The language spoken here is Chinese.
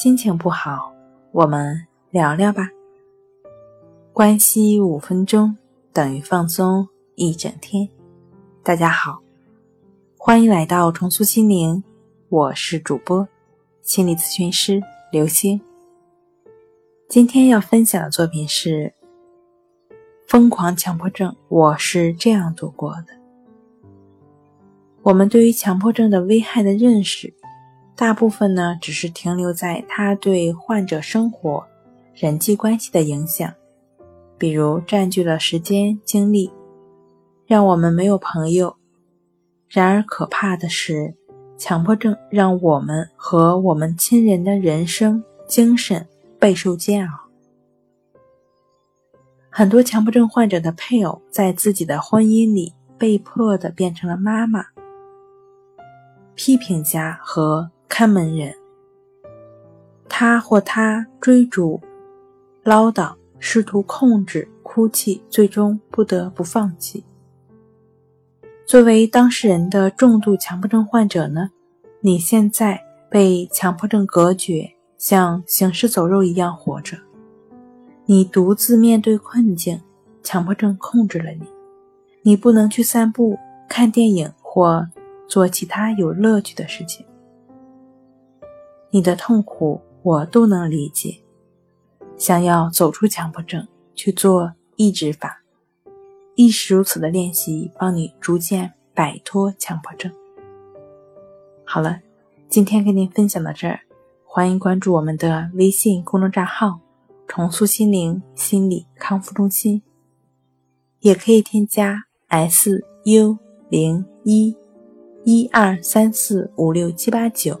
心情不好，我们聊聊吧。关系五分钟等于放松一整天。大家好，欢迎来到重塑心灵，我是主播心理咨询师刘星。今天要分享的作品是《疯狂强迫症》，我是这样度过的。我们对于强迫症的危害的认识。大部分呢，只是停留在他对患者生活、人际关系的影响，比如占据了时间精力，让我们没有朋友。然而，可怕的是，强迫症让我们和我们亲人的人生、精神备受煎熬。很多强迫症患者的配偶在自己的婚姻里被迫的变成了妈妈、批评家和。看门人，他或她追逐、唠叨，试图控制、哭泣，最终不得不放弃。作为当事人的重度强迫症患者呢？你现在被强迫症隔绝，像行尸走肉一样活着。你独自面对困境，强迫症控制了你。你不能去散步、看电影或做其他有乐趣的事情。你的痛苦我都能理解。想要走出强迫症，去做抑制法，亦是如此的练习，帮你逐渐摆脱强迫症。好了，今天跟您分享到这儿，欢迎关注我们的微信公众账号“重塑心灵心理康复中心”，也可以添加 s u 零一一二三四五六七八九。